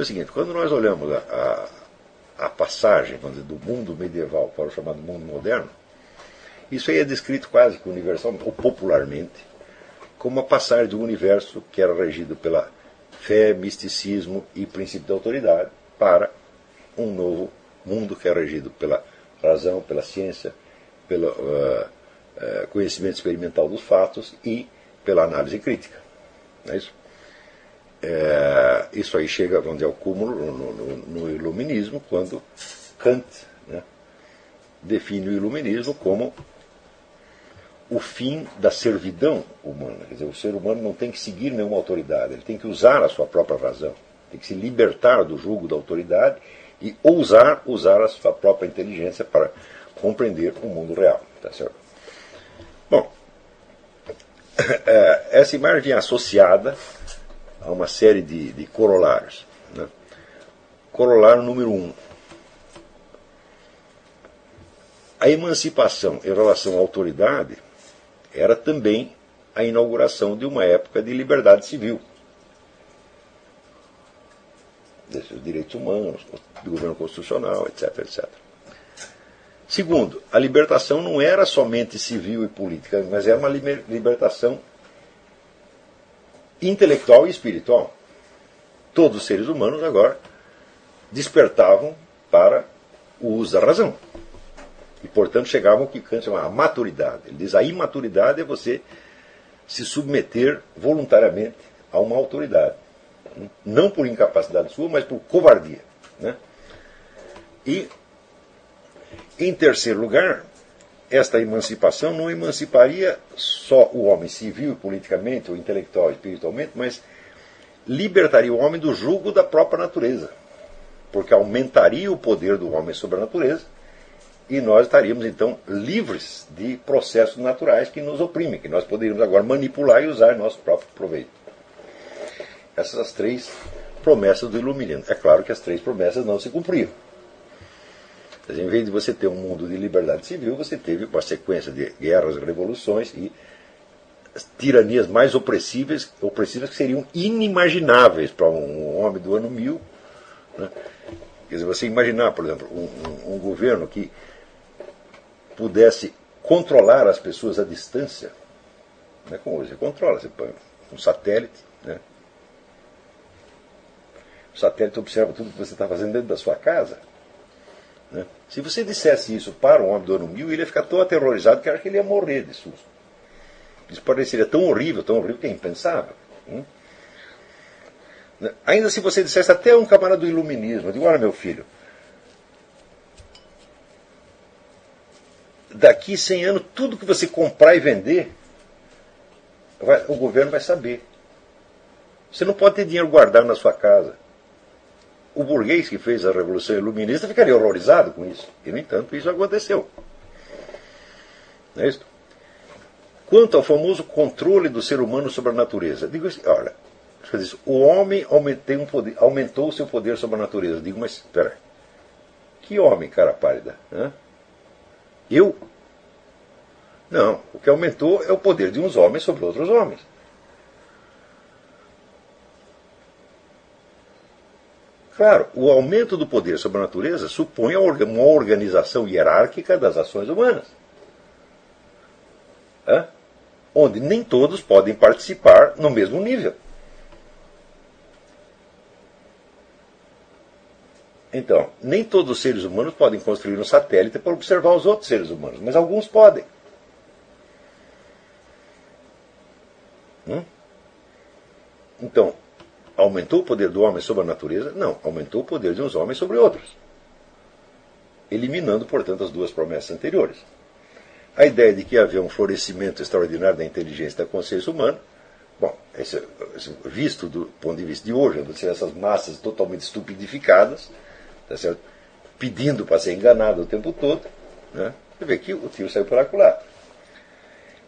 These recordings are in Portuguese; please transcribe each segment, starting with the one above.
foi o seguinte: quando nós olhamos a, a, a passagem dizer, do mundo medieval para o chamado mundo moderno, isso aí é descrito quase que universal, ou popularmente, como a passagem um universo que era regido pela fé, misticismo e princípio da autoridade para um novo mundo que é regido pela razão, pela ciência, pelo uh, uh, conhecimento experimental dos fatos e pela análise crítica. Não é isso? É, isso aí chega onde é o cúmulo no, no, no iluminismo, quando Kant né, define o iluminismo como o fim da servidão humana. Quer dizer, o ser humano não tem que seguir nenhuma autoridade, ele tem que usar a sua própria razão, tem que se libertar do jugo da autoridade e ousar usar a sua própria inteligência para compreender o mundo real. Tá certo? Bom, é, essa imagem vem associada a uma série de, de corolários. Né? Corolário número um. A emancipação em relação à autoridade era também a inauguração de uma época de liberdade civil. Desses direitos humanos, do governo constitucional, etc, etc. Segundo, a libertação não era somente civil e política, mas era uma libertação intelectual e espiritual. Todos os seres humanos agora despertavam para o uso da razão. E, portanto, chegavam ao que Kant chama a maturidade. Ele diz a imaturidade é você se submeter voluntariamente a uma autoridade. Não por incapacidade sua, mas por covardia. Né? E, em terceiro lugar, esta emancipação não emanciparia só o homem civil, politicamente, ou intelectual, espiritualmente, mas libertaria o homem do jugo da própria natureza. Porque aumentaria o poder do homem sobre a natureza e nós estaríamos então livres de processos naturais que nos oprimem, que nós poderíamos agora manipular e usar em nosso próprio proveito. Essas as três promessas do iluminismo. É claro que as três promessas não se cumpriram. Em vez de você ter um mundo de liberdade civil, você teve uma sequência de guerras, revoluções e tiranias mais opressivas, opressivas que seriam inimagináveis para um homem do ano mil. Né? Quer dizer, você imaginar, por exemplo, um, um, um governo que pudesse controlar as pessoas à distância, né? como hoje você controla, você põe um satélite, né? o satélite observa tudo que você está fazendo dentro da sua casa. Né? Se você dissesse isso para um homem do ano mil, ele ia ficar tão aterrorizado que acha que ele ia morrer de susto. Isso pareceria tão horrível, tão horrível que é impensável. Né? Ainda se você dissesse até um camarada do iluminismo, digo, olha meu filho, daqui 100 anos, tudo que você comprar e vender, vai, o governo vai saber. Você não pode ter dinheiro guardado na sua casa o burguês que fez a Revolução Iluminista ficaria horrorizado com isso. E, no entanto, isso aconteceu. Não é isso? Quanto ao famoso controle do ser humano sobre a natureza, digo assim, olha, o homem um poder, aumentou o seu poder sobre a natureza. Digo, mas espera, que homem, cara pálida? Hã? Eu? Não, o que aumentou é o poder de uns homens sobre outros homens. Claro, o aumento do poder sobre a natureza supõe uma organização hierárquica das ações humanas, onde nem todos podem participar no mesmo nível. Então, nem todos os seres humanos podem construir um satélite para observar os outros seres humanos, mas alguns podem. Hum? Então, Aumentou o poder do homem sobre a natureza? Não, aumentou o poder de uns homens sobre outros. Eliminando, portanto, as duas promessas anteriores. A ideia de que havia um florescimento extraordinário da inteligência e da consciência humana, bom, esse, esse, visto do ponto de vista de hoje, essas massas totalmente estupidificadas, tá certo? pedindo para ser enganado o tempo todo, né? você vê que o tiro saiu pela culatra.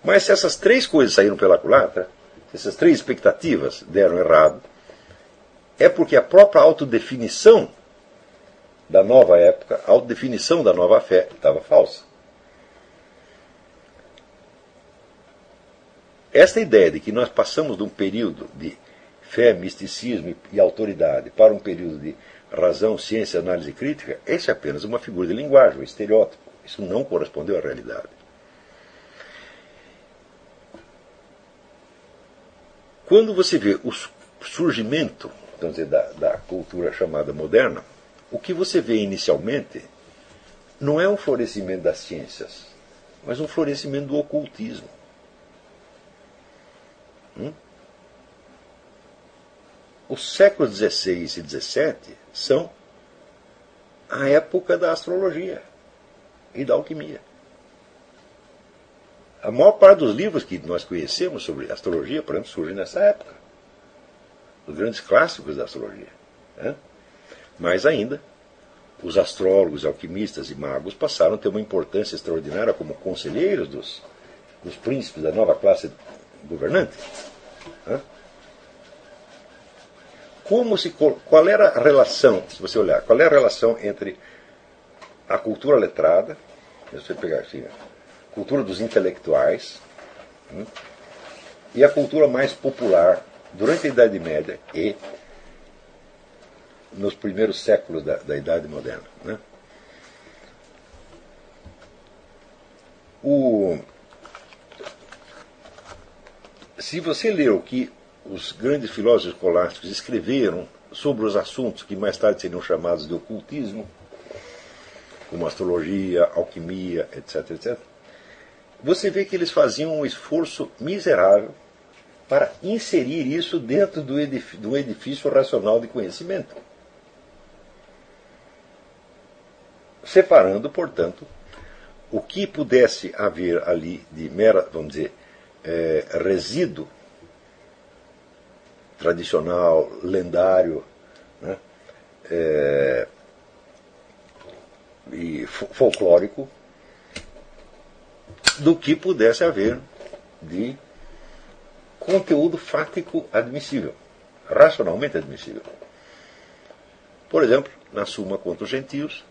Mas se essas três coisas saíram pela culatra, se essas três expectativas deram errado, é porque a própria autodefinição da nova época, a autodefinição da nova fé estava falsa. Esta ideia de que nós passamos de um período de fé, misticismo e autoridade para um período de razão, ciência, análise crítica, esse é apenas uma figura de linguagem, um estereótipo. Isso não correspondeu à realidade. Quando você vê o surgimento dizer, da, da cultura chamada moderna, o que você vê inicialmente não é um florescimento das ciências, mas um florescimento do ocultismo. Hum? Os séculos XVI e XVII são a época da astrologia e da alquimia. A maior parte dos livros que nós conhecemos sobre astrologia, por exemplo, surgem nessa época. Os grandes clássicos da astrologia. Né? Mais ainda, os astrólogos, alquimistas e magos passaram a ter uma importância extraordinária como conselheiros dos, dos príncipes da nova classe governante. Né? Como se, qual era a relação, se você olhar, qual é a relação entre a cultura letrada, você pegar assim, a cultura dos intelectuais, né? e a cultura mais popular durante a Idade Média e nos primeiros séculos da, da Idade Moderna. Né? O, se você ler o que os grandes filósofos escolásticos escreveram sobre os assuntos que mais tarde seriam chamados de ocultismo, como astrologia, alquimia, etc., etc., você vê que eles faziam um esforço miserável para inserir isso dentro do edifício, do edifício racional de conhecimento. Separando, portanto, o que pudesse haver ali de mera, vamos dizer, é, resíduo tradicional, lendário, né, é, e folclórico, do que pudesse haver de conteúdo fático admissível, racionalmente admissível. Por exemplo, na Suma contra os Gentios,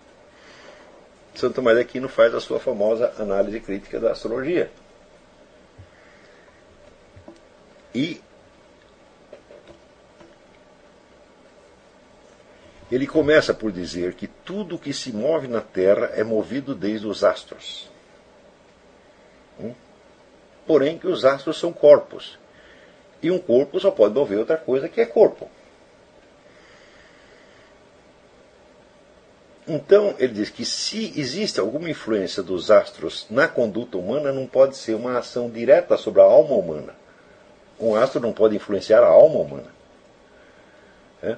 Santo Tomás de Aquino faz a sua famosa análise crítica da astrologia. E ele começa por dizer que tudo que se move na Terra é movido desde os astros. Hum? Porém, que os astros são corpos. E um corpo só pode mover outra coisa que é corpo. Então, ele diz que se existe alguma influência dos astros na conduta humana, não pode ser uma ação direta sobre a alma humana. Um astro não pode influenciar a alma humana. É?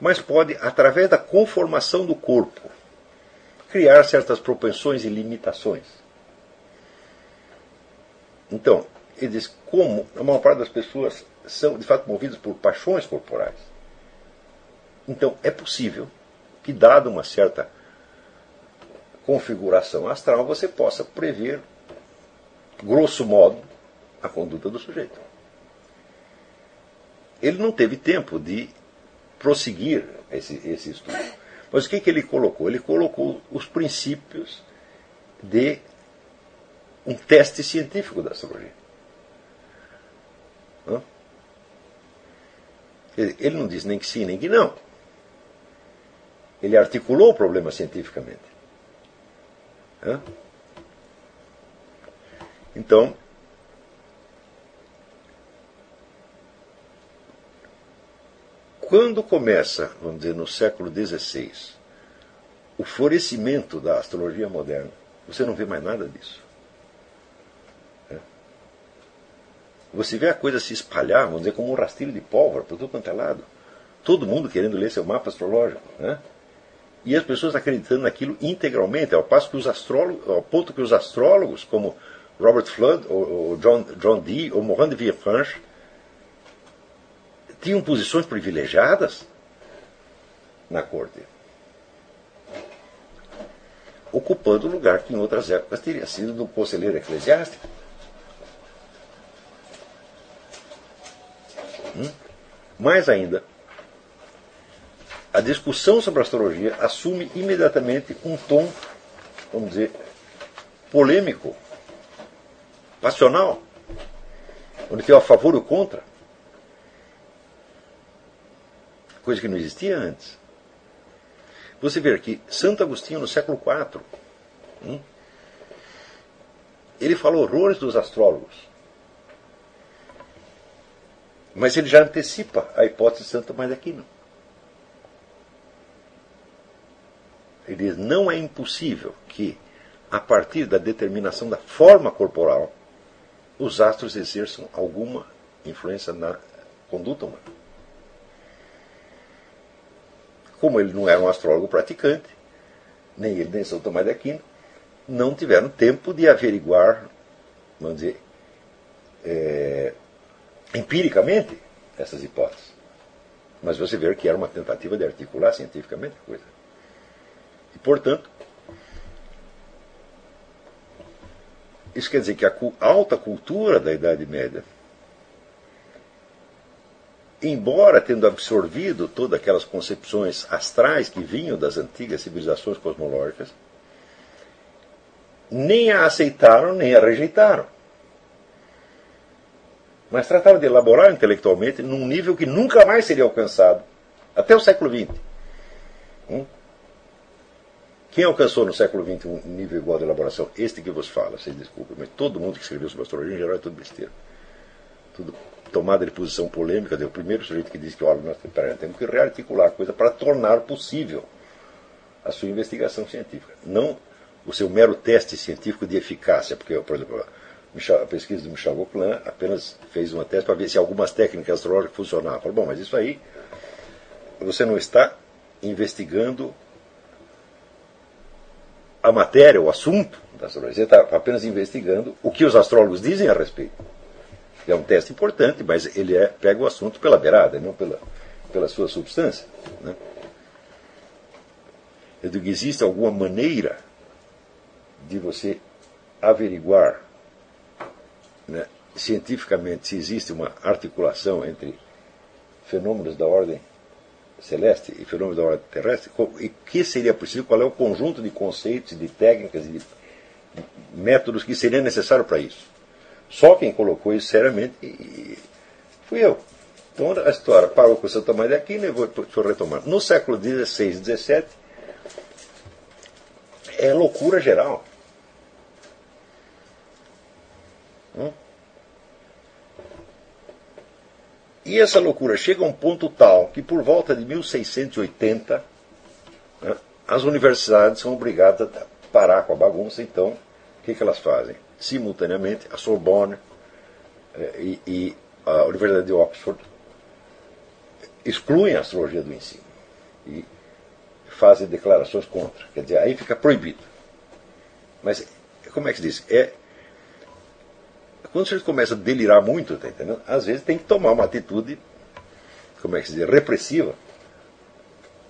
Mas pode, através da conformação do corpo, criar certas propensões e limitações. Então, ele diz como a maior parte das pessoas são de fato movidas por paixões corporais. Então, é possível que, dada uma certa configuração astral, você possa prever, grosso modo, a conduta do sujeito. Ele não teve tempo de prosseguir esse, esse estudo. Mas o que, que ele colocou? Ele colocou os princípios de um teste científico da astrologia. Ele não diz nem que sim, nem que não. Ele articulou o problema cientificamente. Então, quando começa, vamos dizer, no século XVI, o florescimento da astrologia moderna, você não vê mais nada disso. Você vê a coisa se espalhar, vamos dizer, como um rastilho de pólvora por todo quanto é lado. Todo mundo querendo ler seu mapa astrológico. Né? e as pessoas acreditando naquilo integralmente, ao passo que os astrólogos, ao ponto que os astrólogos, como Robert Flood, ou, ou John, John Dee, ou Morin de Villefranche, tinham posições privilegiadas na corte, ocupando o lugar que em outras épocas teria sido do conselheiro eclesiástico. Mais ainda, a discussão sobre astrologia assume imediatamente um tom, vamos dizer, polêmico, passional, onde tem o a favor e o contra. coisa que não existia antes. Você vê aqui, Santo Agostinho, no século IV, hum, ele falou horrores dos astrólogos. Mas ele já antecipa a hipótese de Santo Tomás de Aquino. Ele diz: não é impossível que, a partir da determinação da forma corporal, os astros exerçam alguma influência na conduta humana. como ele não era um astrólogo praticante, nem ele nem São Tomás de Aquino, não tiveram tempo de averiguar, vamos dizer, é, empiricamente essas hipóteses. Mas você vê que era uma tentativa de articular cientificamente a coisa. E, portanto, isso quer dizer que a alta cultura da Idade Média embora tendo absorvido todas aquelas concepções astrais que vinham das antigas civilizações cosmológicas, nem a aceitaram nem a rejeitaram. Mas trataram de elaborar intelectualmente num nível que nunca mais seria alcançado, até o século XX. Hum? Quem alcançou no século XX um nível igual de elaboração? Este que vos fala, vocês desculpem, mas todo mundo que escreveu sobre astrologia em geral é tudo besteira. Tudo tomada de posição polêmica, o primeiro sujeito que disse que olha, nós temos que rearticular a coisa para tornar possível a sua investigação científica. Não o seu mero teste científico de eficácia, porque, por exemplo, a pesquisa do Michel Gauquelin apenas fez uma teste para ver se algumas técnicas astrológicas funcionavam. Falou, bom, mas isso aí você não está investigando a matéria, o assunto da astrologia, você está apenas investigando o que os astrólogos dizem a respeito. É um teste importante, mas ele é, pega o assunto pela beirada, não pela, pela sua substância. Né? Eu digo, existe alguma maneira de você averiguar né, cientificamente se existe uma articulação entre fenômenos da ordem celeste e fenômenos da ordem terrestre, e que seria possível, qual é o conjunto de conceitos, de técnicas e de métodos que seria necessário para isso. Só quem colocou isso seriamente fui eu. Então a história parou com o Santa Maria aqui e vou, vou retomar. No século XVI e XVII, é loucura geral. Hum? E essa loucura chega a um ponto tal que, por volta de 1680, né, as universidades são obrigadas a parar com a bagunça. Então, o que, que elas fazem? simultaneamente a Sorbonne eh, e, e a Universidade de Oxford excluem a astrologia do ensino e fazem declarações contra. Quer dizer, aí fica proibido. Mas, como é que se diz? É, quando você começa a delirar muito, tá entendendo? às vezes tem que tomar uma atitude, como é que se diz, repressiva,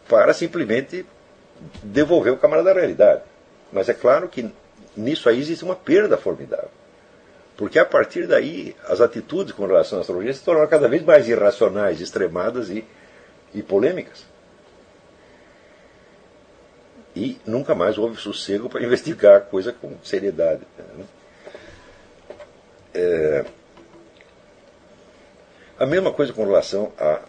para simplesmente devolver o camarada da realidade. Mas é claro que nisso aí existe uma perda formidável. Porque a partir daí, as atitudes com relação à astrologia se tornaram cada vez mais irracionais, extremadas e, e polêmicas. E nunca mais houve sossego para investigar a coisa com seriedade. Né? É, a mesma coisa com relação a,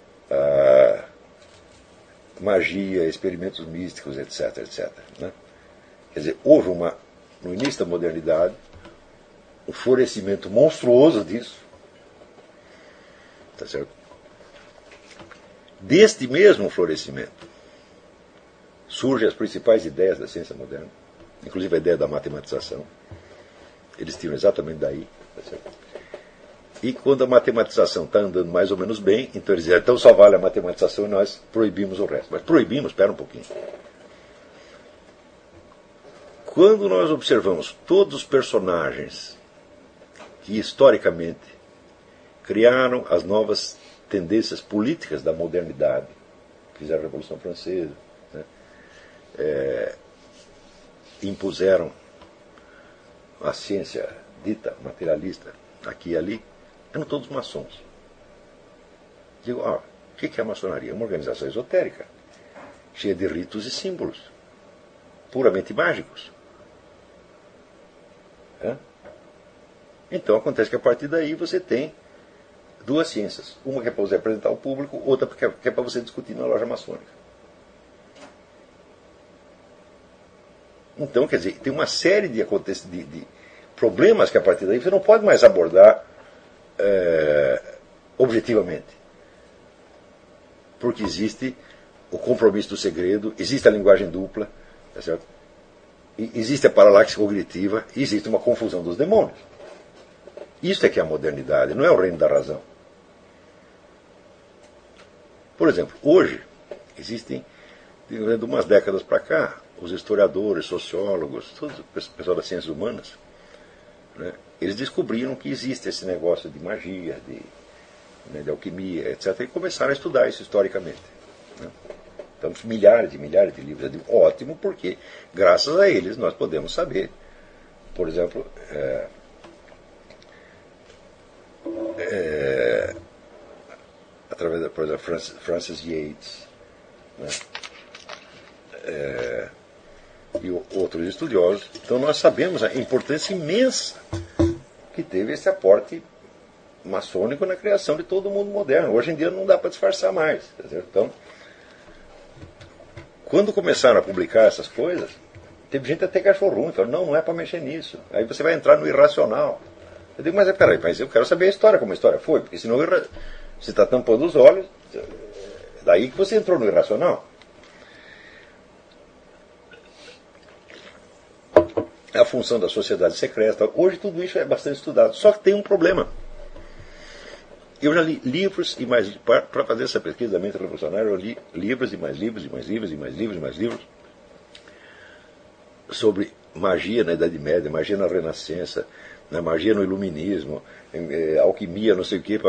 magia, experimentos místicos, etc. etc. Né? Quer dizer, houve uma no início da modernidade, o florescimento monstruoso disso. Tá certo? Deste mesmo florescimento surgem as principais ideias da ciência moderna, inclusive a ideia da matematização. Eles tiram exatamente daí. E quando a matematização está andando mais ou menos bem, então eles dizem, então só vale a matematização e nós proibimos o resto. Mas proibimos, espera um pouquinho. Quando nós observamos todos os personagens que historicamente criaram as novas tendências políticas da modernidade, fizeram a Revolução Francesa, né? é, impuseram a ciência dita materialista aqui e ali, eram todos maçons. Digo, ah, o que é a maçonaria? Uma organização esotérica, cheia de ritos e símbolos, puramente mágicos. Então acontece que a partir daí você tem duas ciências. Uma que é para você apresentar ao público, outra que é, é para você discutir na loja maçônica. Então, quer dizer, tem uma série de, de, de problemas que a partir daí você não pode mais abordar é, objetivamente. Porque existe o compromisso do segredo, existe a linguagem dupla, tá certo? E existe a paralaxe cognitiva, existe uma confusão dos demônios. Isso é que é a modernidade, não é o reino da razão. Por exemplo, hoje existem, de umas décadas para cá, os historiadores, sociólogos, todo o pessoal das ciências humanas, né, eles descobriram que existe esse negócio de magia, de, né, de alquimia, etc., e começaram a estudar isso historicamente. Né. Então, milhares e milhares de livros. Digo, ótimo, porque graças a eles nós podemos saber, por exemplo, é, é, através da, Francis, Francis Yates, né, é, e outros estudiosos. Então nós sabemos a importância imensa que teve esse aporte maçônico na criação de todo o mundo moderno. Hoje em dia não dá para disfarçar mais. Então, quando começaram a publicar essas coisas, teve gente até que achou ruim, falou, não, não é para mexer nisso. Aí você vai entrar no irracional. Eu digo, mas é, peraí, mas eu quero saber a história, como a história foi, porque senão você está tampando os olhos, daí que você entrou no irracional. A função da sociedade secreta. Hoje tudo isso é bastante estudado. Só que tem um problema. Eu já li livros e mais. Para fazer essa pesquisa da mente revolucionária, eu li livros e mais livros e mais livros e mais livros e mais livros sobre magia na Idade Média, magia na Renascença, na magia no Iluminismo, eh, alquimia, não sei o quê.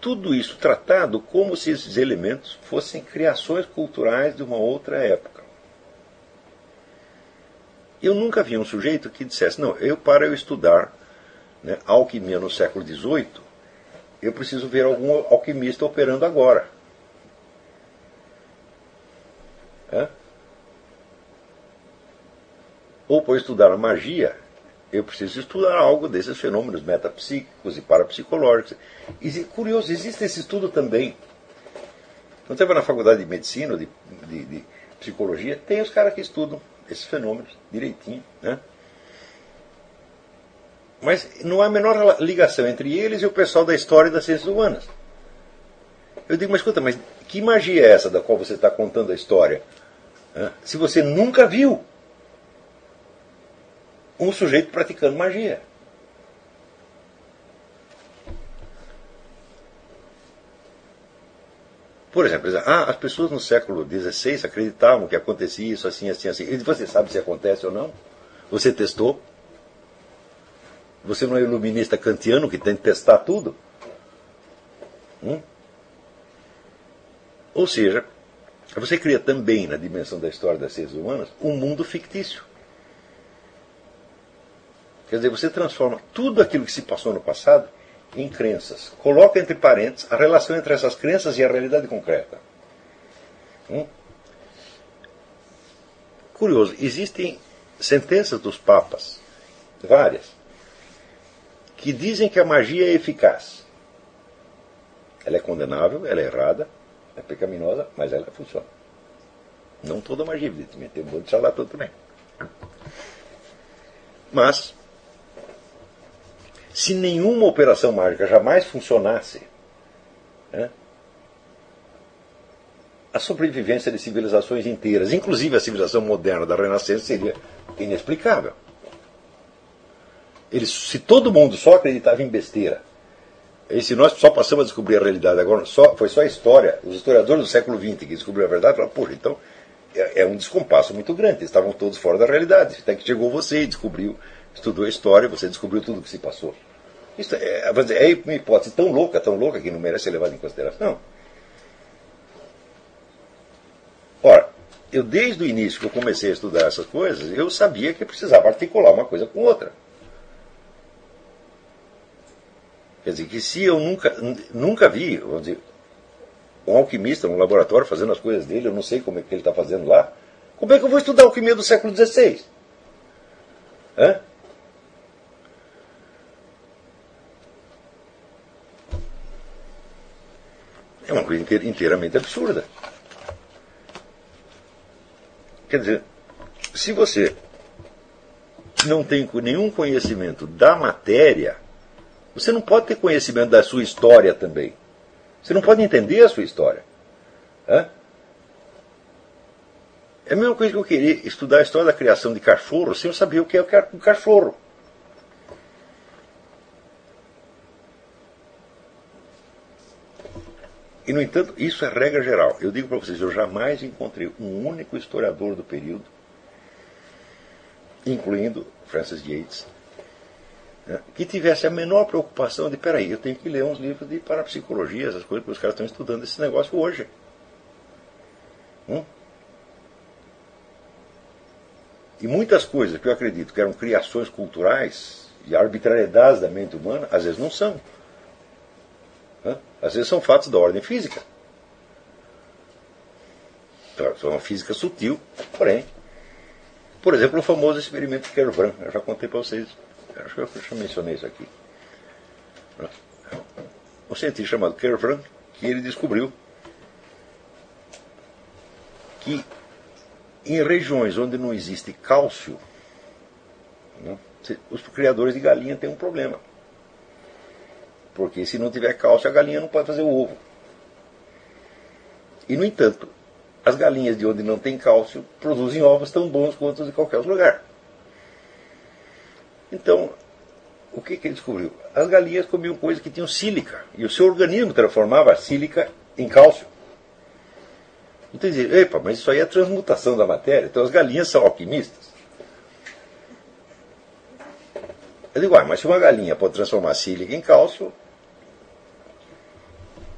Tudo isso tratado como se esses elementos fossem criações culturais de uma outra época. Eu nunca vi um sujeito que dissesse, não, eu para eu estudar né, alquimia no século XVIII, eu preciso ver algum alquimista operando agora. É? Ou para estudar magia, eu preciso estudar algo desses fenômenos metapsíquicos e parapsicológicos. E, curioso, existe esse estudo também. Não teve na faculdade de medicina, de, de, de psicologia, tem os caras que estudam esses fenômenos direitinho. Né? Mas não há a menor ligação entre eles e o pessoal da história das ciências humanas. Eu digo, mas escuta, mas que magia é essa da qual você está contando a história? Se você nunca viu um sujeito praticando magia. Por exemplo, ah, as pessoas no século XVI acreditavam que acontecia isso assim, assim, assim. E você sabe se acontece ou não? Você testou? Você não é iluminista kantiano que tem que testar tudo? Hum? Ou seja, você cria também, na dimensão da história das ciências humanas, um mundo fictício. Quer dizer, você transforma tudo aquilo que se passou no passado em crenças. Coloca entre parênteses a relação entre essas crenças e a realidade concreta. Hum? Curioso, existem sentenças dos papas, várias, que dizem que a magia é eficaz. Ela é condenável, ela é errada, é pecaminosa, mas ela funciona. Não toda magia, evidentemente, tem um monte de charlatão também. Mas se nenhuma operação mágica jamais funcionasse, né, a sobrevivência de civilizações inteiras, inclusive a civilização moderna da Renascença, seria inexplicável. Se todo mundo só acreditava em besteira, e se nós só passamos a descobrir a realidade agora, só, foi só a história, os historiadores do século XX que descobriram a verdade, falaram, poxa, então é, é um descompasso muito grande, eles estavam todos fora da realidade, até que chegou você e descobriu estudou história, você descobriu tudo o que se passou. Isso é, é uma hipótese tão louca, tão louca, que não merece ser levada em consideração. Ora, eu desde o início que eu comecei a estudar essas coisas, eu sabia que precisava articular uma coisa com outra. Quer dizer, que se eu nunca, nunca vi, vamos dizer, um alquimista num laboratório fazendo as coisas dele, eu não sei como é que ele está fazendo lá, como é que eu vou estudar alquimia do século XVI? Hã? Uma coisa inteiramente absurda. Quer dizer, se você não tem nenhum conhecimento da matéria, você não pode ter conhecimento da sua história também. Você não pode entender a sua história. É? É a mesma coisa que eu querer estudar a história da criação de cachorro sem eu saber o que é um cachorro. E, no entanto, isso é regra geral. Eu digo para vocês, eu jamais encontrei um único historiador do período, incluindo Francis Yates, né, que tivesse a menor preocupação de, peraí, eu tenho que ler uns livros de parapsicologia, essas coisas, porque os caras estão estudando esse negócio hoje. Hum? E muitas coisas que eu acredito que eram criações culturais e arbitrariedades da mente humana, às vezes não são. Às vezes são fatos da ordem física. São uma física sutil, porém. Por exemplo, o famoso experimento de Kervran. Eu já contei para vocês. Acho que eu já mencionei isso aqui. Um cientista chamado Kervran, que ele descobriu que em regiões onde não existe cálcio, né, os criadores de galinha têm um problema. Porque se não tiver cálcio, a galinha não pode fazer o ovo. E, no entanto, as galinhas de onde não tem cálcio produzem ovos tão bons quanto os de qualquer outro lugar. Então, o que, que ele descobriu? As galinhas comiam coisas que tinham sílica, e o seu organismo transformava a sílica em cálcio. Então dizia, epa, mas isso aí é transmutação da matéria, então as galinhas são alquimistas. Eu digo, ah, mas se uma galinha pode transformar sílica em cálcio,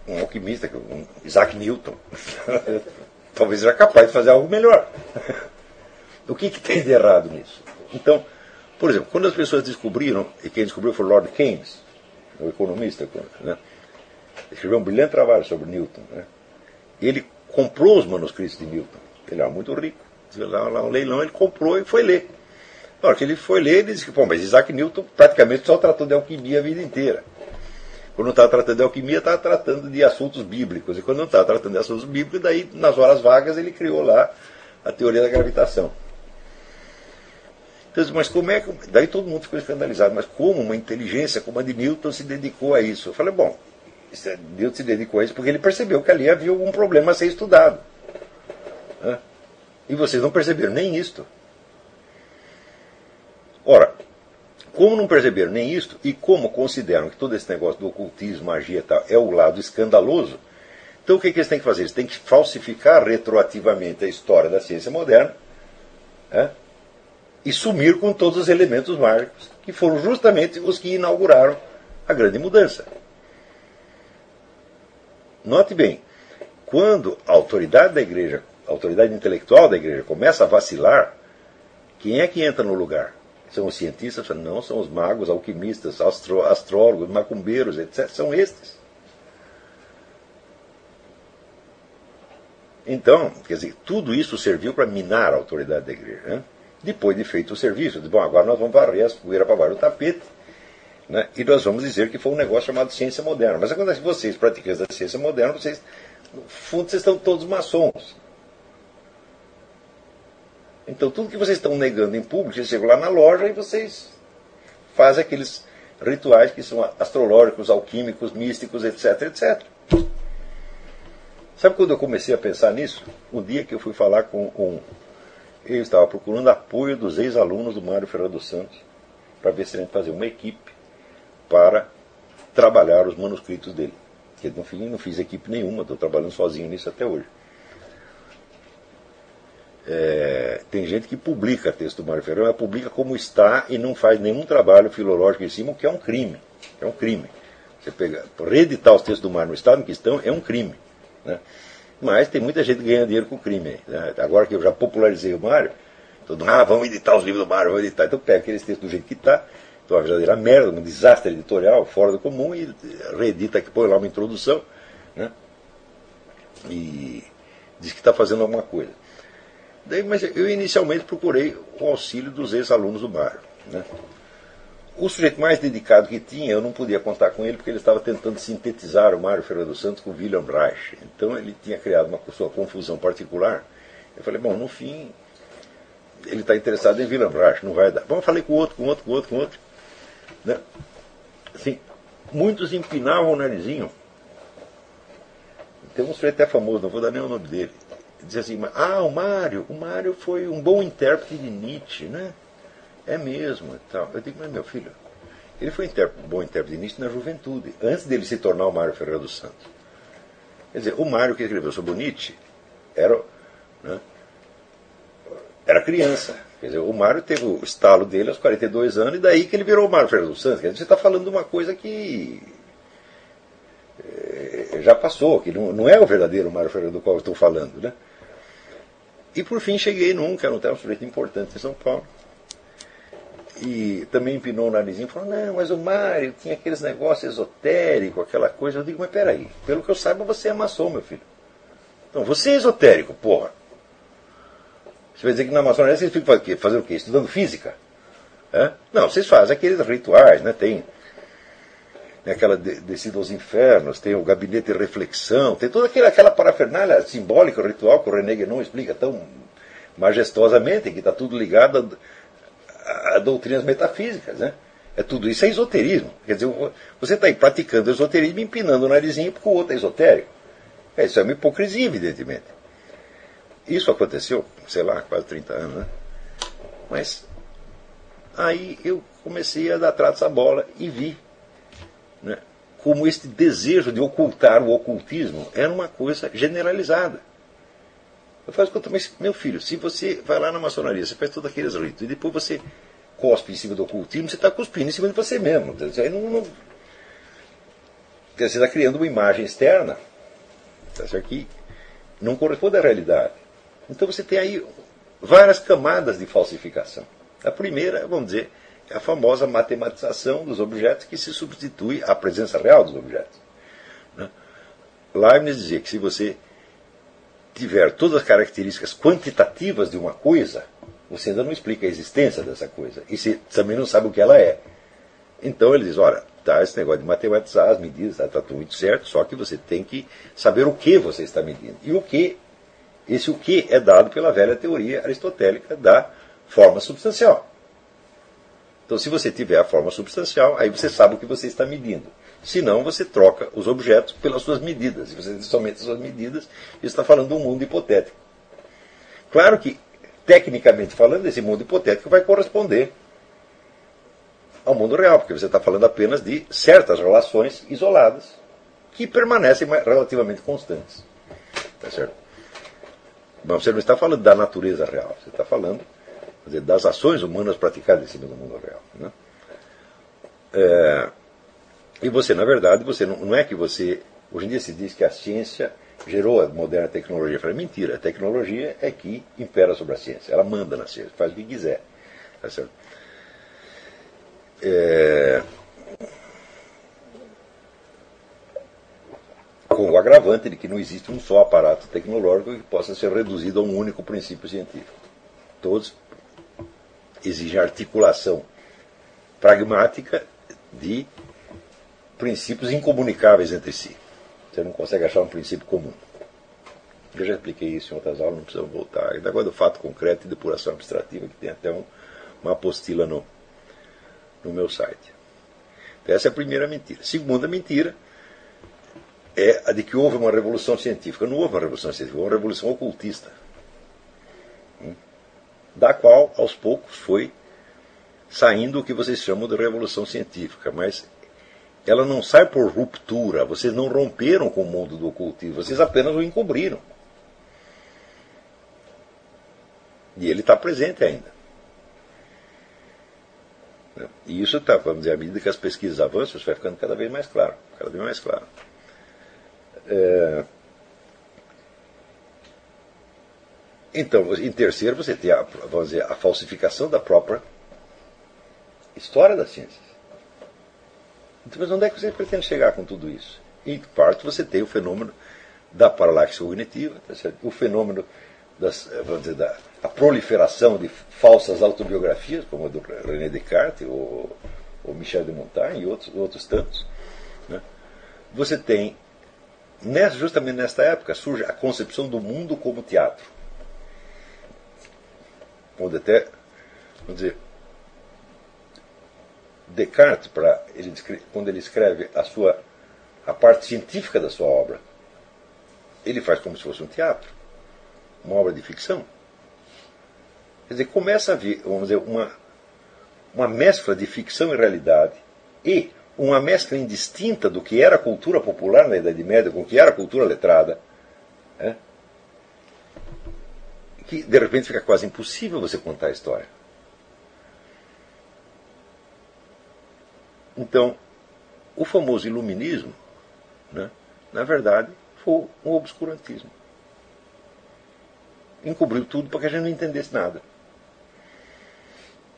um alquimista, um Isaac Newton, talvez era capaz de fazer algo melhor. o que, que tem de errado nisso? Então, por exemplo, quando as pessoas descobriram, e quem descobriu foi Lord Keynes, o economista, né, escreveu um brilhante trabalho sobre Newton. Né, ele comprou os manuscritos de Newton. Ele era muito rico. Lá, lá um leilão, ele comprou e foi ler. Na hora que ele foi ler, ele disse que, pô, mas Isaac Newton praticamente só tratou de alquimia a vida inteira. Quando estava tratando de alquimia, estava tratando de assuntos bíblicos. E quando não estava tratando de assuntos bíblicos, daí, nas horas vagas, ele criou lá a teoria da gravitação. Então, mas como é que. Daí todo mundo ficou escandalizado. Mas como uma inteligência como a de Newton se dedicou a isso? Eu falei, bom, é, Newton se dedicou a isso porque ele percebeu que ali havia algum problema a ser estudado. E vocês não perceberam nem isto. Ora, como não perceberam nem isto, e como consideram que todo esse negócio do ocultismo, magia e tal, é o lado escandaloso, então o que, que eles têm que fazer? Eles têm que falsificar retroativamente a história da ciência moderna é? e sumir com todos os elementos mágicos, que foram justamente os que inauguraram a grande mudança. Note bem, quando a autoridade da igreja, a autoridade intelectual da igreja começa a vacilar, quem é que entra no lugar? São os cientistas? Não, são os magos, alquimistas, astro, astrólogos, macumbeiros, etc. São estes. Então, quer dizer, tudo isso serviu para minar a autoridade da igreja. Né? Depois de feito o serviço, bom, agora nós vamos varrer as poeiras para varrer o tapete, né? e nós vamos dizer que foi um negócio chamado ciência moderna. Mas acontece que vocês, praticantes da ciência moderna, vocês, no fundo, vocês estão todos maçons. Então tudo que vocês estão negando em público, vocês chegam lá na loja e vocês fazem aqueles rituais que são astrológicos, alquímicos, místicos, etc, etc. Sabe quando eu comecei a pensar nisso? Um dia que eu fui falar com um. Eu estava procurando apoio dos ex-alunos do Mário Ferreira dos Santos para ver se a gente fazia uma equipe para trabalhar os manuscritos dele. Porque no fim não fiz equipe nenhuma, estou trabalhando sozinho nisso até hoje. É, tem gente que publica texto do Mário Ferreira, mas publica como está e não faz nenhum trabalho filológico em cima, o que é um crime. É um crime. Você pegar, reeditar os textos do Mário no estado em questão é um crime. Né? Mas tem muita gente que ganha dinheiro com crime. Né? Agora que eu já popularizei o Mário, todo mundo, ah, vamos editar os livros do Mário, vamos editar. Então pega aqueles textos do jeito que está, então uma verdadeira merda, um desastre editorial, fora do comum, e reedita que põe lá uma introdução, né? e diz que está fazendo alguma coisa. Daí, mas eu inicialmente procurei o auxílio dos ex-alunos do Mário. Né? o sujeito mais dedicado que tinha, eu não podia contar com ele porque ele estava tentando sintetizar o Mário Ferreira dos Santos com o William Reich. Então ele tinha criado uma sua confusão particular. Eu falei, bom, no fim, ele está interessado em William Reich, não vai dar. Vamos falei com outro, com outro, com outro, com outro. Né? Assim, muitos empinavam o narizinho. Tem um sujeito até famoso, não vou dar nem o nome dele. Diz assim, ah, o Mário, o Mário foi um bom intérprete de Nietzsche, né? É mesmo. Então, eu digo, mas meu filho, ele foi um bom intérprete de Nietzsche na juventude, antes dele se tornar o Mário Ferreira dos Santos. Quer dizer, o Mário que escreveu sobre o Nietzsche era, né, era criança. Quer dizer, o Mário teve o estalo dele aos 42 anos e daí que ele virou o Mário Ferreira dos Santos. Quer dizer, você está falando de uma coisa que é, já passou, que não, não, é o verdadeiro Mário Ferreira do qual eu estou falando. Né? E por fim cheguei num, que era um sujeito importante em São Paulo, e também empinou o narizinho e falou, não, mas o Mário tinha aqueles negócios esotéricos, aquela coisa. Eu digo, mas peraí, pelo que eu saiba, você é maçom, meu filho. Então, você é esotérico, porra. Você vai dizer que na maçonaria vocês ficam fazendo o quê? Estudando física? É? Não, vocês fazem aqueles rituais, né? Tem, tem aquela descida aos infernos, tem o gabinete de reflexão, tem toda aquela, aquela parafernália simbólica, ritual que o René Guénon explica tão majestosamente, que está tudo ligado a, a doutrinas metafísicas, né? É tudo isso é esoterismo. Quer dizer, você está aí praticando esoterismo, empinando o narizinho porque o outro é esotérico. É, isso é uma hipocrisia, evidentemente. Isso aconteceu, sei lá, quase 30 anos, né? Mas aí eu comecei a dar tratos à bola e vi né, como este desejo de ocultar o ocultismo era uma coisa generalizada. Eu faço conta, mas meu filho, se você vai lá na maçonaria, você faz todos aqueles ritos, e depois você cospe em cima do ocultismo, você está cuspindo em cima de você mesmo. Aí não, não... Você está criando uma imagem externa tá que não corresponde à realidade. Então você tem aí várias camadas de falsificação. A primeira, vamos dizer, a famosa matematização dos objetos que se substitui à presença real dos objetos. Né? Leibniz dizia que se você tiver todas as características quantitativas de uma coisa, você ainda não explica a existência dessa coisa. E você também não sabe o que ela é. Então ele diz, olha, tá, esse negócio de matematizar as medidas está tá tudo muito certo, só que você tem que saber o que você está medindo. E o que, esse o que é dado pela velha teoria aristotélica da forma substancial. Então, se você tiver a forma substancial, aí você sabe o que você está medindo. Senão, você troca os objetos pelas suas medidas. E você somente as suas medidas, isso está falando de um mundo hipotético. Claro que, tecnicamente falando, esse mundo hipotético vai corresponder ao mundo real, porque você está falando apenas de certas relações isoladas que permanecem relativamente constantes. Tá certo? Mas você não está falando da natureza real, você está falando dizer, das ações humanas praticadas em cima do mundo real. Né? É, e você, na verdade, você não, não, é que você. Hoje em dia se diz que a ciência gerou a moderna tecnologia. Eu falei, mentira, a tecnologia é que impera sobre a ciência. Ela manda na ciência, faz o que quiser. Tá certo? É, com o agravante de que não existe um só aparato tecnológico que possa ser reduzido a um único princípio científico. Todos exige articulação pragmática de princípios incomunicáveis entre si. Você não consegue achar um princípio comum. Eu já expliquei isso em outras aulas, não precisamos voltar. E negócio do fato concreto e depuração abstrativa, que tem até um, uma apostila no, no meu site. Então, essa é a primeira mentira. Segunda mentira é a de que houve uma revolução científica. Não houve uma revolução científica, houve uma revolução ocultista da qual, aos poucos, foi saindo o que vocês chamam de revolução científica. Mas ela não sai por ruptura, vocês não romperam com o mundo do ocultismo, vocês apenas o encobriram. E ele está presente ainda. E isso está, vamos dizer, à medida que as pesquisas avançam, isso vai ficando cada vez mais claro. Cada vez mais claro. É, Então, em terceiro, você tem a, vamos dizer, a falsificação da própria história das ciências. Então, mas onde é que você pretende chegar com tudo isso? Em quarto, você tem o fenômeno da paralaxe cognitiva, tá o fenômeno das, vamos dizer, da a proliferação de falsas autobiografias, como a do René Descartes, ou, ou Michel de Montaigne e outros, outros tantos, né? você tem, nessa, justamente nesta época, surge a concepção do mundo como teatro. Onde até, vamos dizer, Descartes, para ele, quando ele escreve a sua a parte científica da sua obra, ele faz como se fosse um teatro, uma obra de ficção. Quer dizer, começa a haver, vamos dizer, uma, uma mescla de ficção e realidade e uma mescla indistinta do que era a cultura popular na Idade Média com o que era a cultura letrada, né? Que de repente fica quase impossível você contar a história. Então, o famoso iluminismo, né, na verdade, foi um obscurantismo. Encobriu tudo para que a gente não entendesse nada.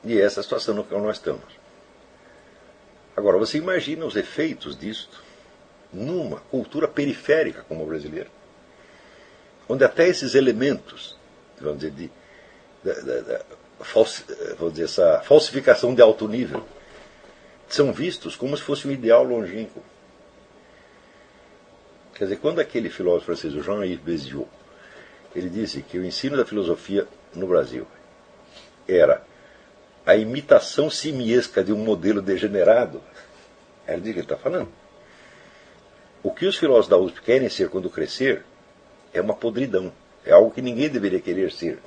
E é essa a situação no qual nós estamos. Agora, você imagina os efeitos disso numa cultura periférica como a brasileira, onde até esses elementos, vamos dizer, de, da, da, da falsi, vamos dizer, essa falsificação de alto nível, são vistos como se fosse um ideal longínquo. Quer dizer, quando aquele filósofo francês, o Jean-Yves Béziot, ele disse que o ensino da filosofia no Brasil era a imitação simiesca de um modelo degenerado, é disso que ele está falando. O que os filósofos da USP querem ser quando crescer é uma podridão, é algo que ninguém deveria querer ser.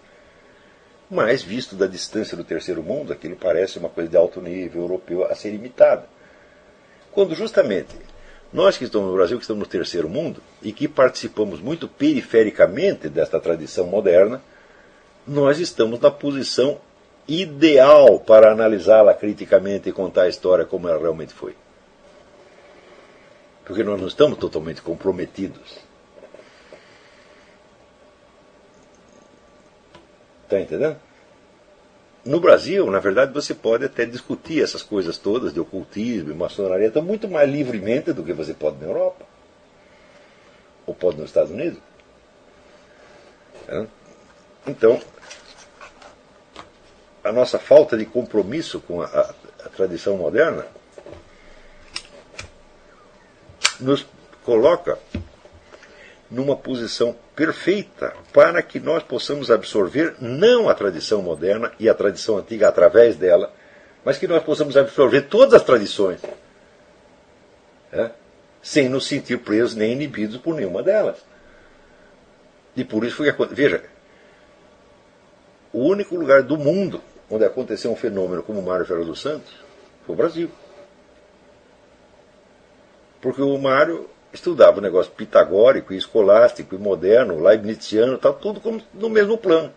Mas, visto da distância do terceiro mundo, aquilo parece uma coisa de alto nível europeu a ser imitada. Quando justamente nós que estamos no Brasil, que estamos no terceiro mundo, e que participamos muito perifericamente desta tradição moderna, nós estamos na posição ideal para analisá-la criticamente e contar a história como ela realmente foi. Porque nós não estamos totalmente comprometidos. Está entendendo? No Brasil, na verdade, você pode até discutir essas coisas todas de ocultismo e maçonaria então, muito mais livremente do que você pode na Europa. Ou pode nos Estados Unidos. Então, a nossa falta de compromisso com a, a, a tradição moderna nos coloca numa posição perfeita para que nós possamos absorver não a tradição moderna e a tradição antiga através dela, mas que nós possamos absorver todas as tradições, é? sem nos sentir presos nem inibidos por nenhuma delas. E por isso foi que Veja, o único lugar do mundo onde aconteceu um fenômeno como o Mário Ferreira dos Santos foi o Brasil. Porque o Mário estudava o negócio pitagórico, e escolástico, e moderno, leibniziano, tal, tudo como no mesmo plano.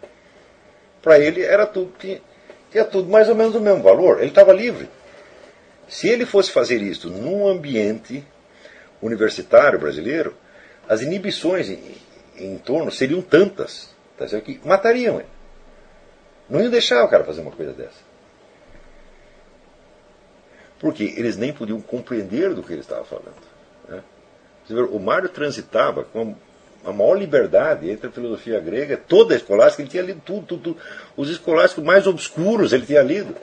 Para ele era tudo, tinha, tinha tudo mais ou menos o mesmo valor. Ele estava livre. Se ele fosse fazer isso num ambiente universitário brasileiro, as inibições em, em torno seriam tantas tá certo? que matariam ele. Não iam deixar o cara fazer uma coisa dessa. Porque eles nem podiam compreender do que ele estava falando. O Mário transitava com a maior liberdade entre a filosofia grega, toda a escolástica, ele tinha lido tudo, tudo, tudo. Os escolásticos mais obscuros ele tinha lido.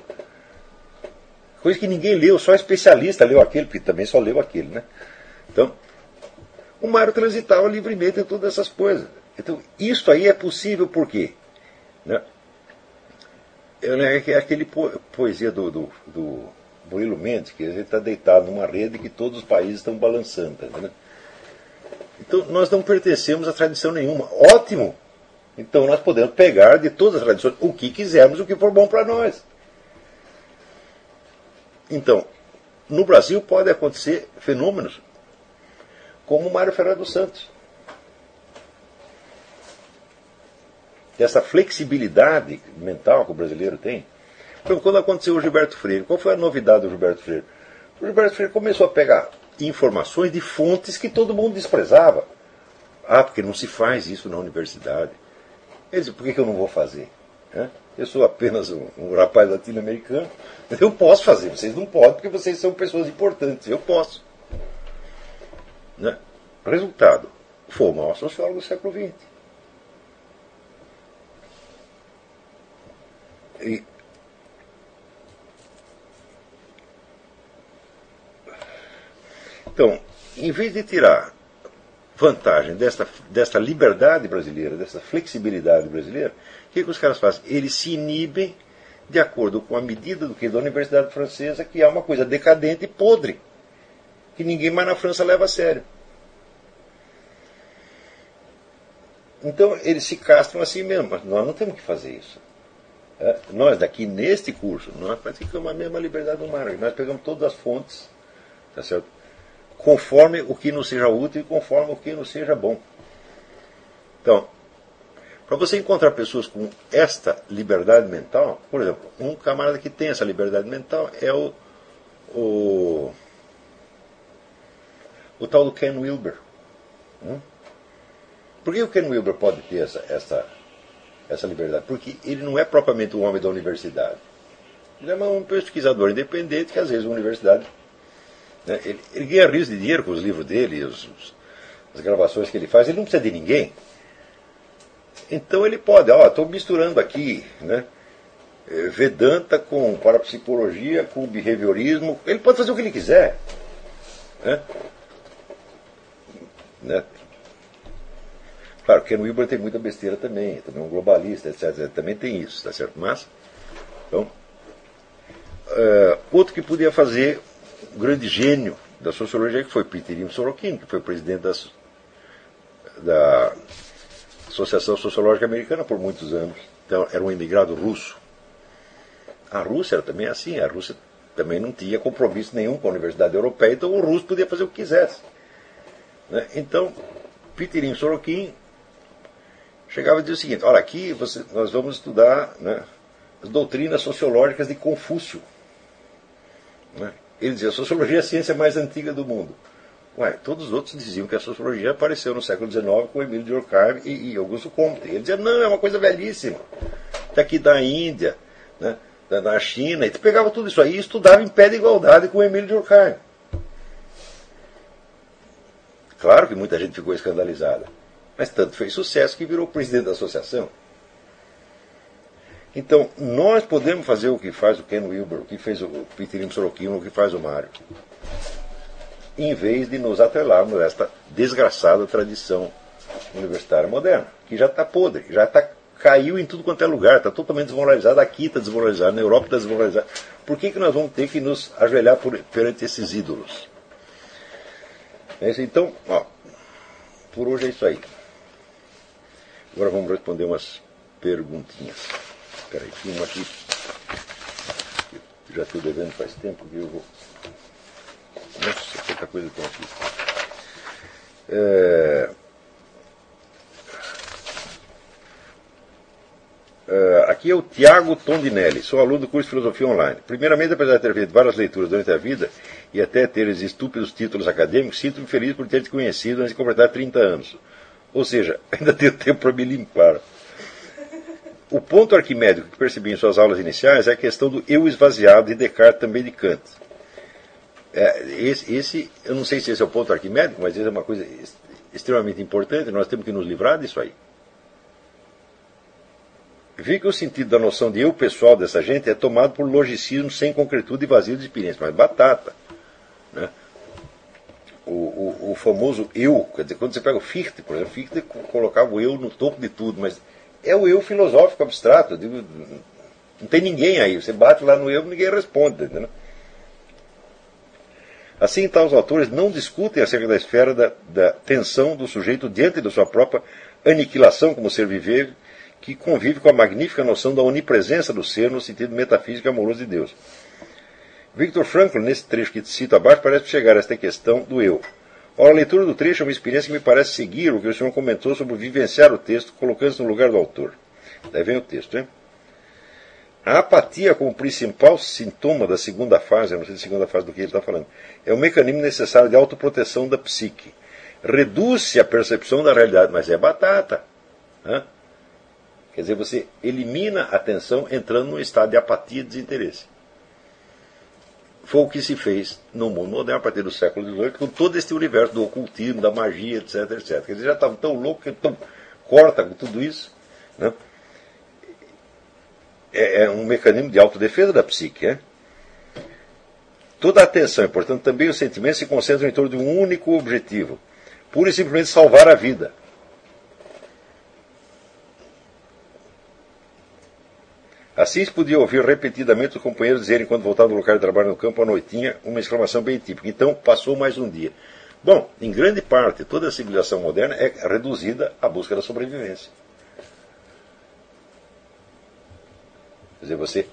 Coisa que ninguém leu, só especialista leu aquele, porque também só leu aquele. Né? Então, o Mário transitava livremente em todas essas coisas. Então, isso aí é possível por quê? Né? É aquele po poesia do, do, do Murilo Mendes, que ele está deitado numa rede que todos os países estão balançando. Tá né? Então nós não pertencemos a tradição nenhuma. Ótimo! Então nós podemos pegar de todas as tradições o que quisermos, o que for bom para nós. Então, no Brasil pode acontecer fenômenos como o Mário Ferreira dos Santos. Essa flexibilidade mental que o brasileiro tem. Então, quando aconteceu o Gilberto Freire, qual foi a novidade do Gilberto Freire? O Gilberto Freire começou a pegar informações de fontes que todo mundo desprezava. Ah, porque não se faz isso na universidade. Ele disse, por que, eu não vou fazer? Eu sou apenas um, um rapaz latino-americano. Eu posso fazer, vocês não podem, porque vocês são pessoas importantes. Eu posso. Né? Resultado, foi o maior sociólogo do século XX. E Então, em vez de tirar vantagem desta, desta liberdade brasileira, dessa flexibilidade brasileira, o que, que os caras fazem? Eles se inibem de acordo com a medida do que da Universidade Francesa, que é uma coisa decadente e podre, que ninguém mais na França leva a sério. Então eles se castram assim mesmo, mas nós não temos que fazer isso. É, nós daqui neste curso, nós praticamos a mesma liberdade humana, nós pegamos todas as fontes, tá certo? Conforme o que nos seja útil e conforme o que nos seja bom. Então, para você encontrar pessoas com esta liberdade mental, por exemplo, um camarada que tem essa liberdade mental é o, o, o tal do Ken Wilber. Hum? Por que o Ken Wilber pode ter essa, essa, essa liberdade? Porque ele não é propriamente um homem da universidade. Ele é um pesquisador independente que às vezes a universidade. Né, ele, ele, ganha rios de dinheiro com os livros dele, os, os, as gravações que ele faz, ele não precisa de ninguém. Então ele pode, ó, estou misturando aqui, né? Eh, Vedanta com parapsicologia, com behaviorismo, ele pode fazer o que ele quiser. Né? né? Claro, Ken Wilber tem muita besteira também, também é um globalista, etc. Também tem isso, tá certo? Mas, então, uh, outro que podia fazer grande gênio da sociologia, que foi Peter Sorokin, que foi presidente da Associação Sociológica Americana por muitos anos. Então, era um imigrado russo. A Rússia era também assim, a Rússia também não tinha compromisso nenhum com a Universidade Europeia, então o russo podia fazer o que quisesse. Né? Então, Peter Sorokin chegava e dizia o seguinte: olha, aqui você, nós vamos estudar né, as doutrinas sociológicas de Confúcio. Né? Ele dizia: a sociologia é a ciência mais antiga do mundo. Ué, todos os outros diziam que a sociologia apareceu no século XIX com Emílio Durkheim e, e Augusto Comte. Ele dizia: não, é uma coisa velhíssima. Daqui da Índia, né, da, China. E tu pegava tudo isso aí e estudava em pé de igualdade com Emílio Durkheim. Claro que muita gente ficou escandalizada. Mas tanto fez sucesso que virou presidente da associação. Então, nós podemos fazer o que faz o Ken Wilber, o que fez o Peter Sorokin, o que faz o Mário, em vez de nos atrelarmos a esta desgraçada tradição universitária moderna, que já está podre, já tá, caiu em tudo quanto é lugar, está totalmente desmoralizada, aqui está desmoralizada, na Europa está desmoralizada. Por que, que nós vamos ter que nos ajoelhar por, perante esses ídolos? Então, ó, por hoje é isso aí. Agora vamos responder umas perguntinhas. Espera aí, tinha uma aqui. Já estou devendo faz tempo que eu vou. Nossa, quanta coisa tem aqui. É... Uh, aqui é o Tiago Tondinelli, sou aluno do curso de Filosofia Online. Primeiramente, apesar de ter feito várias leituras durante a vida e até ter esses estúpidos títulos acadêmicos, sinto-me feliz por ter te conhecido antes de completar 30 anos. Ou seja, ainda tenho tempo para me limpar. O ponto arquimédico que percebi em suas aulas iniciais é a questão do eu esvaziado de Descartes também de Kant. É, esse, esse, eu não sei se esse é o ponto arquimédico, mas é uma coisa extremamente importante, nós temos que nos livrar disso aí. Vi que o sentido da noção de eu pessoal dessa gente é tomado por logicismo sem concretude e vazio de experiência, mas batata. Né? o, o, o, famoso eu, quer dizer, quando você pega o Fichte, por exemplo, Fichte colocava o eu no topo de tudo, mas é o eu filosófico abstrato, digo, não tem ninguém aí, você bate lá no eu ninguém responde. Entendeu? Assim, então, os autores não discutem acerca da esfera da, da tensão do sujeito diante da sua própria aniquilação como ser viver, que convive com a magnífica noção da onipresença do ser no sentido metafísico e amoroso de Deus. Victor Frankl, nesse trecho que cito abaixo, parece chegar a esta questão do eu. Ora, a leitura do trecho é uma experiência que me parece seguir o que o senhor comentou sobre vivenciar o texto, colocando-se no lugar do autor. Daí vem o texto, hein? A apatia como principal sintoma da segunda fase, não sei da segunda fase do que ele está falando, é um mecanismo necessário de autoproteção da psique. Reduz-se a percepção da realidade, mas é batata. Né? Quer dizer, você elimina a atenção entrando num estado de apatia e desinteresse foi o que se fez no mundo moderno a partir do século XVIII, com todo esse universo do ocultismo, da magia, etc, etc. Dizer, já estavam tão loucos que tão, corta com tudo isso. Né? É, é, um mecanismo de autodefesa da psique. É? Toda a atenção e, portanto, também os sentimentos se concentram em torno de um único objetivo: pura e simplesmente salvar a vida. Assim se podia ouvir repetidamente os companheiros dizerem, quando voltavam do local de trabalho no campo à noitinha, uma exclamação bem típica. Então, passou mais um dia. Bom, em grande parte, toda a civilização moderna é reduzida à busca da sobrevivência. Quer dizer, você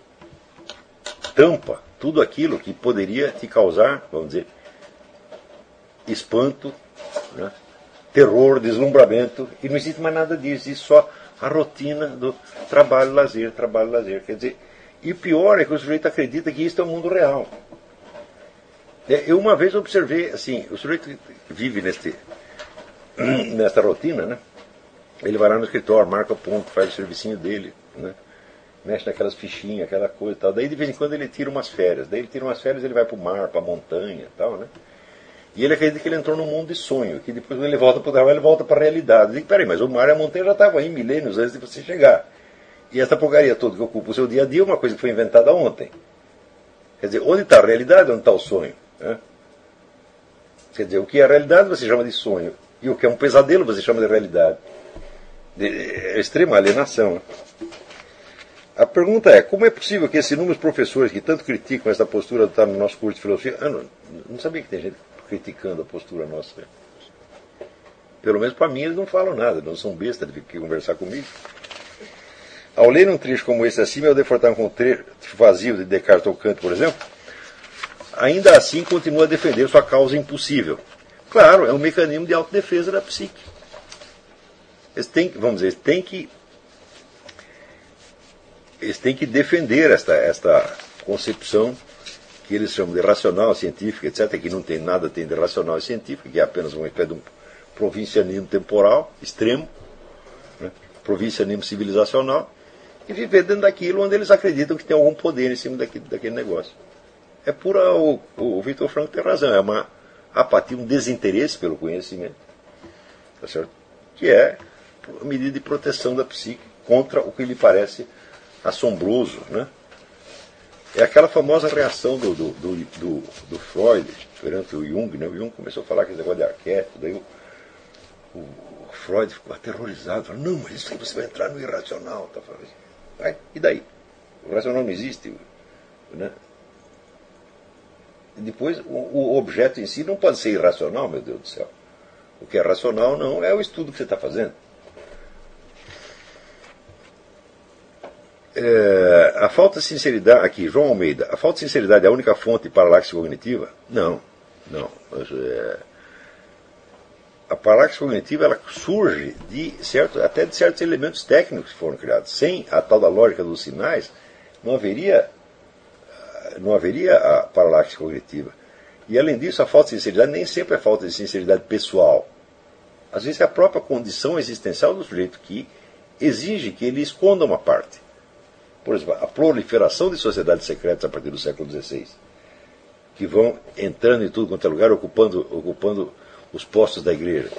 tampa tudo aquilo que poderia te causar, vamos dizer, espanto, né? terror, deslumbramento, e não existe mais nada disso, existe só a rotina do trabalho, lazer, trabalho, lazer. Quer dizer, e pior é que o sujeito acredita que isso é o mundo real. É, eu uma vez observei, assim, o sujeito vive neste, nesta rotina, né? Ele vai lá no escritório, marca o ponto, faz o servicinho dele, né? mexe naquelas fichinhas, aquela coisa e tal. Daí de vez em quando ele tira umas férias. Daí ele tira umas férias ele vai para o mar, para a montanha e tal, né? E ele acredita que ele entrou num mundo de sonho, que depois quando ele volta para o trabalho, ele volta para a realidade. Digo, peraí, mas o mar e a montanha já estavam aí milênios antes de você chegar. E essa porcaria toda que ocupa o seu dia a dia é uma coisa que foi inventada ontem. Quer dizer, onde está a realidade, onde está o sonho? Né? Quer dizer, o que é a realidade você chama de sonho. E o que é um pesadelo você chama de realidade. De, é extrema alienação. Né? A pergunta é, como é possível que esses inúmeros professores que tanto criticam essa postura do no nosso curso de filosofia... Ah, não, não sabia que tem gente criticando a postura nossa. Pelo menos para mim eles não falam nada, não são bestas de conversar comigo. Ao ler um trecho como esse acima, ao defortar com um trecho vazio de Descartes ou Kant, por exemplo, ainda assim continua a defender sua causa impossível. Claro, é um mecanismo de autodefesa da psique. Eles têm, vamos dizer, eles têm que eles têm que defender esta, esta concepção que eles chamam de racional científica, etc., que não tem nada tem de racional científica, que é apenas uma espécie de um provincianismo temporal extremo, né? provincianismo civilizacional, e viver dentro daquilo onde eles acreditam que tem algum poder em cima daquele, daquele negócio. É pura. O, o Vitor Franco tem razão, é uma apatia, um desinteresse pelo conhecimento, tá certo? que é a medida de proteção da psique contra o que lhe parece assombroso, né? É aquela famosa reação do, do, do, do, do Freud perante o Jung, né? O Jung começou a falar que esse negócio de arquétipo, daí o, o, Freud ficou aterrorizado, falou, não, mas isso aí você vai entrar no irracional, tá falando assim. e daí? O racional não existe, né? Depois, o, o objeto em si não pode ser irracional, meu Deus do céu. O que é racional não é o estudo que você está fazendo. É, a falta de sinceridade, aqui, João Almeida, a falta de sinceridade é a única fonte de paralaxe cognitiva? Não, não. Mas, é, a paralaxe cognitiva ela surge de certo, até de certos elementos técnicos que foram criados. Sem a tal da lógica dos sinais, não haveria, não haveria a paralaxe cognitiva. E além disso, a falta de sinceridade nem sempre é falta de sinceridade pessoal. Às vezes é a própria condição existencial do sujeito que exige que ele esconda uma parte por exemplo, a proliferação de sociedades secretas a partir do século XVI, que vão entrando em tudo quanto é lugar, ocupando, ocupando os postos da igreja.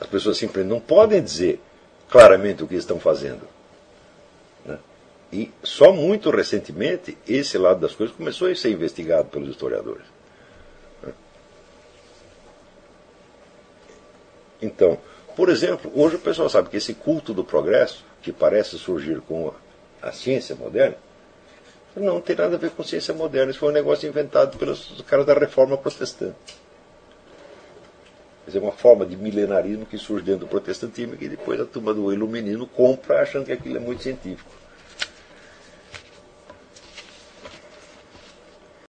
As pessoas simplesmente não podem dizer claramente o que estão fazendo. Né? E só muito recentemente esse lado das coisas começou a ser investigado pelos historiadores. Né? Então, por exemplo, hoje o pessoal sabe que esse culto do progresso, que parece surgir com a ciência moderna, não tem nada a ver com ciência moderna. Isso foi um negócio inventado pelos caras da reforma protestante. Quer dizer, uma forma de milenarismo que surge dentro do protestantismo e que depois a turma do iluminismo compra achando que aquilo é muito científico.